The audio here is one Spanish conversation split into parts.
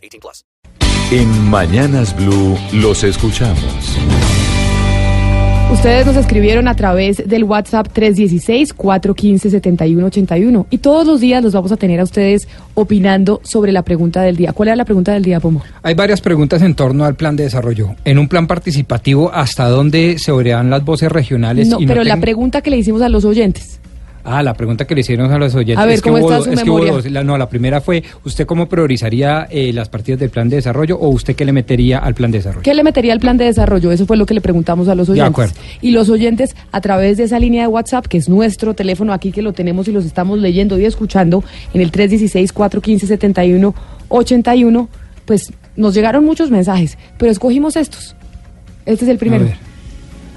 18 plus. En Mañanas Blue los escuchamos. Ustedes nos escribieron a través del WhatsApp 316-415-7181 y todos los días los vamos a tener a ustedes opinando sobre la pregunta del día. ¿Cuál era la pregunta del día, Pomo? Hay varias preguntas en torno al plan de desarrollo. En un plan participativo, ¿hasta dónde se oirán las voces regionales? No, y pero la ten- pregunta que le hicimos a los oyentes. Ah, la pregunta que le hicieron a los oyentes. A ver, es que ¿cómo hubo está dos- su es que hubo memoria? dos. La- no, la primera fue, ¿usted cómo priorizaría eh, las partidas del plan de desarrollo o usted qué le metería al plan de desarrollo? ¿Qué le metería al plan de desarrollo? Eso fue lo que le preguntamos a los De oyentes. acuerdo. Y los oyentes, a través de esa línea de WhatsApp, que es nuestro teléfono aquí que lo tenemos y los estamos leyendo y escuchando, en el 316-415-7181, pues nos llegaron muchos mensajes, pero escogimos estos. Este es el primero. A ver.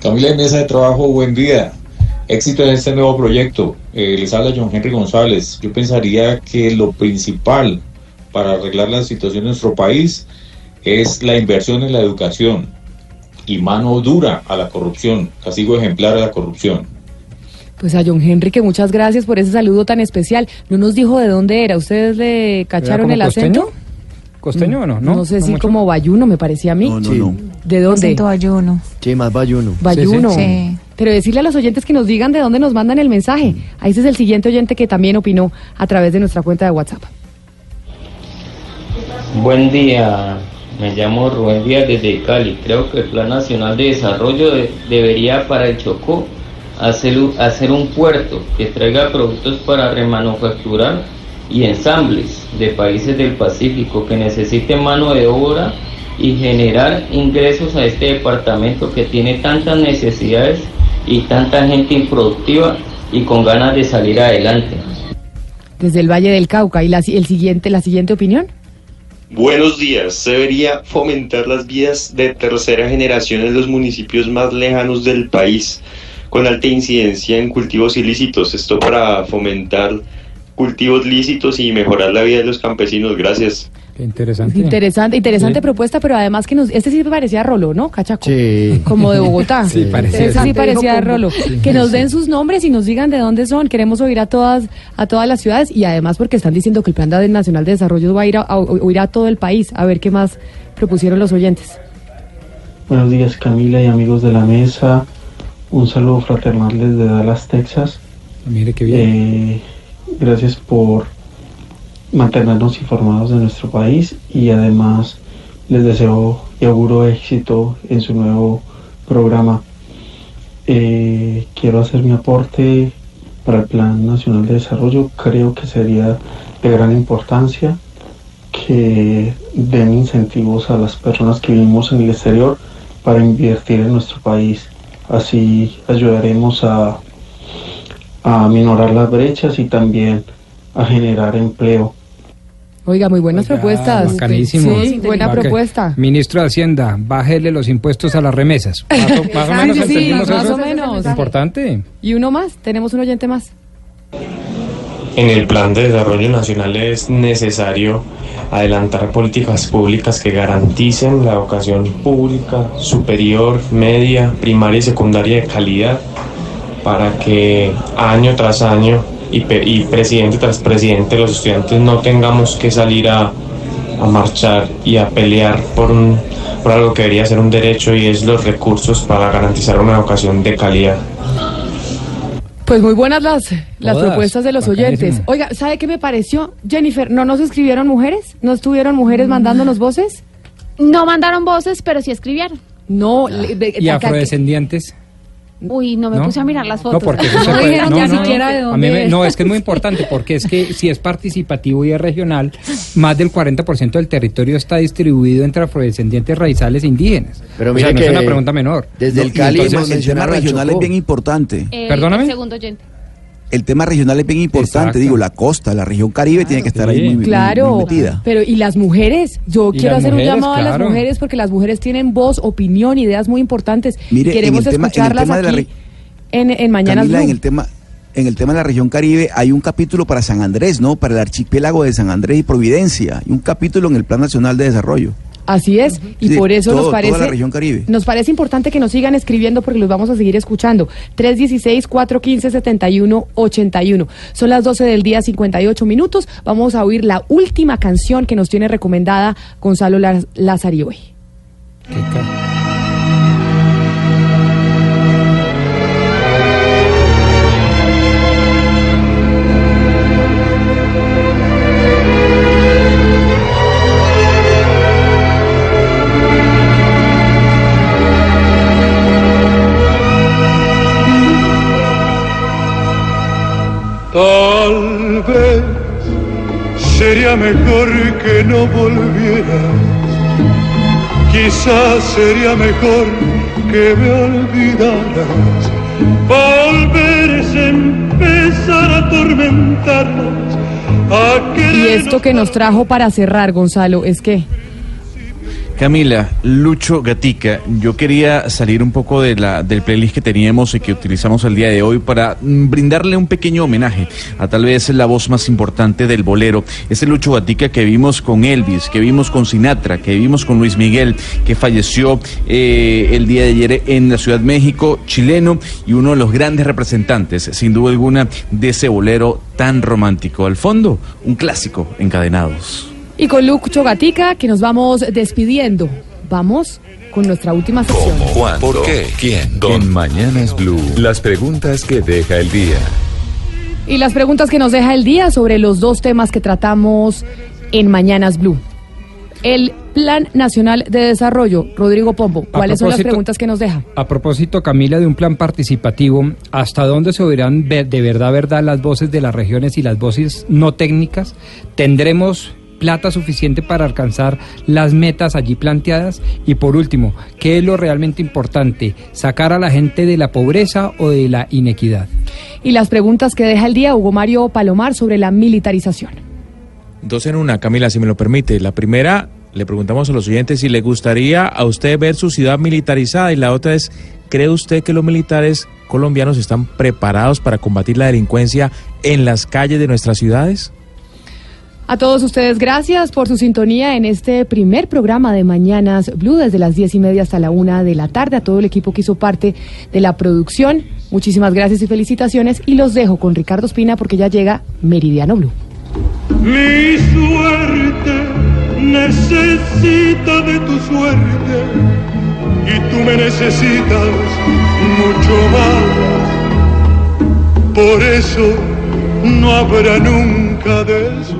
Camila de Mesa de Trabajo, buen día. Éxito en este nuevo proyecto. Eh, les habla John Henry González. Yo pensaría que lo principal para arreglar la situación de nuestro país es la inversión en la educación y mano dura a la corrupción, castigo ejemplar a la corrupción. Pues a John Henry, que muchas gracias por ese saludo tan especial. No nos dijo de dónde era. ¿Ustedes le cacharon el acento? costeño? ¿Costeño o no? No, sé si mucho? como bayuno, me parecía a mí. No, no, Sí. no. ¿De dónde? Acento ayuno. Sí, más bayuno. Bayuno. Sí, sí. Pero decirle a los oyentes que nos digan de dónde nos mandan el mensaje. Ahí ese es el siguiente oyente que también opinó a través de nuestra cuenta de WhatsApp. Buen día, me llamo Rubén Díaz desde Cali. Creo que el Plan Nacional de Desarrollo de- debería para el Chocó hacer, hacer un puerto que traiga productos para remanufacturar y ensambles de países del Pacífico que necesiten mano de obra y generar ingresos a este departamento que tiene tantas necesidades y tanta gente improductiva y con ganas de salir adelante. Desde el Valle del Cauca. ¿Y la, el siguiente, la siguiente opinión? Buenos días. Se debería fomentar las vías de tercera generación en los municipios más lejanos del país, con alta incidencia en cultivos ilícitos. Esto para fomentar cultivos lícitos y mejorar la vida de los campesinos. Gracias. Qué interesante. Interesante, interesante Sí. propuesta, pero además que nos... Este sí parecía Rolo, ¿no? Cachaco. Sí. Como de Bogotá. Sí, parecía. Ese sí parecía Rolo. Sí, que nos den sus nombres y nos digan de dónde son. Queremos oír a todas, a todas las ciudades y además porque están diciendo que el Plan de- Nacional de Desarrollo va a ir a, a- a ir a todo el país. A ver qué más propusieron los oyentes. Buenos días Camila y amigos de la mesa. Un saludo fraternal desde Dallas, Texas. Mire qué bien. Eh, gracias por mantenernos informados de nuestro país y además les deseo y auguro éxito en su nuevo programa. Eh, quiero hacer mi aporte para el Plan Nacional de Desarrollo. Creo que sería de gran importancia que den incentivos a las personas que vivimos en el exterior para invertir en nuestro país. Así ayudaremos a, a minorar las brechas y también a generar empleo. Oiga, muy buenas Oiga, propuestas. bacanísimo. Sí, buena Baca- propuesta. Ministro de Hacienda, bájele los impuestos a las remesas. Más o, más o menos Sí, sí, entendimos más eso. o menos. Importante. Y uno más, tenemos un oyente más. En el Plan de Desarrollo Nacional es necesario adelantar políticas públicas que garanticen la educación pública, superior, media, primaria y secundaria de calidad para que año tras año y, pe- y presidente tras presidente los estudiantes no tengamos que salir a, a marchar y a pelear por, un, por algo que debería ser un derecho y es los recursos para garantizar una educación de calidad. Pues muy buenas las, las Todas, propuestas de los bacanísimo. oyentes. Oiga, ¿sabe qué me pareció? Jennifer, ¿no nos escribieron mujeres? ¿No estuvieron mujeres mandándonos voces? No mandaron voces, pero sí escribieron. No. le- de- Y acá que- afrodescendientes. Uy, no me ¿No? puse a mirar las No, fotos. porque eso se No puede- dijeron no, ni no, siquiera de a dónde mí me- es. no, es que es muy importante porque es que si es participativo y es regional, más del 40% del territorio está distribuido entre afrodescendientes raizales e indígenas. Pero o mire sea, no que es una pregunta menor. Desde No, el Cali entonces- a regional es bien importante. El- Perdóname. el segundo oyente. El tema regional es bien importante. Exacto. Digo, la costa, la región Caribe tiene que estar ahí Sí. muy, muy- Claro, muy metida. pero y las mujeres, yo quiero hacer un llamado a las mujeres porque las mujeres tienen voz, opinión, ideas muy importantes. Mire, en Queremos tema- escucharlas la aquí re- en, en Mañanas Camila, en el tema en el tema de la región Caribe hay un capítulo para San Andrés, ¿no? Para el archipiélago de San Andrés y Providencia, y un capítulo en el Plan Nacional de Desarrollo. Así es, y Sí, por eso todo- nos toda parece la región Caribe. nos parece importante que nos sigan escribiendo porque los vamos a seguir escuchando. 316 415 7181. Son las 12 del día 58 minutos. Vamos a oír la última canción que nos tiene recomendada Gonzalo Laz- Lazari hoy. Tal vez sería mejor que no volvieras. Quizás sería mejor que me olvidaras. Volver es empezar a atormentarnos. A Y esto que nos trajo para cerrar, Gonzalo, es que Camila, Lucho Gatica, yo quería salir un poco de la, del playlist que teníamos y que utilizamos el día de hoy para mm, brindarle un pequeño homenaje a tal vez la voz más importante del bolero, ese Lucho Gatica que vimos con Elvis, que vimos con Sinatra, que vimos con Luis Miguel, que falleció eh, el día de ayer en la Ciudad de México, chileno y uno de los grandes representantes, sin duda alguna, de ese bolero tan romántico. Al fondo, un clásico, Encadenados. Y con Lucho Gatica que nos vamos despidiendo. Vamos con nuestra última sección. ¿Cuándo? ¿Por qué? ¿Quién? En Mañanas Blue, las preguntas que deja el día. Y las preguntas que nos deja el día sobre los dos temas que tratamos en Mañanas Blue. El Plan Nacional de Desarrollo, Rodrigo Pombo, ¿cuáles son las preguntas que nos deja? A propósito, Camila, de un plan participativo, ¿hasta dónde se oirán de verdad, verdad las voces de las regiones y las voces no técnicas? ¿Tendremos plata suficiente para alcanzar las metas allí planteadas? Y por último, ¿qué es lo realmente importante? ¿Sacar a la gente de la pobreza o de la inequidad? Y las preguntas que deja el día Hugo Mario Palomar sobre la militarización. Dos en una, Camila, si me lo permite. La primera, le preguntamos a los oyentes si le gustaría a usted ver su ciudad militarizada y la otra es, ¿cree usted que los militares colombianos están preparados para combatir la delincuencia en las calles de nuestras ciudades? A todos ustedes, gracias por su sintonía en este primer programa de Mañanas Blue, desde las diez y media hasta la una de la tarde. A todo el equipo que hizo parte de la producción, muchísimas gracias y felicitaciones. Y los dejo con Ricardo Espina porque ya llega Meridiano Blue. Mi suerte necesita de tu suerte y tú me necesitas mucho más. Por eso no habrá nunca después.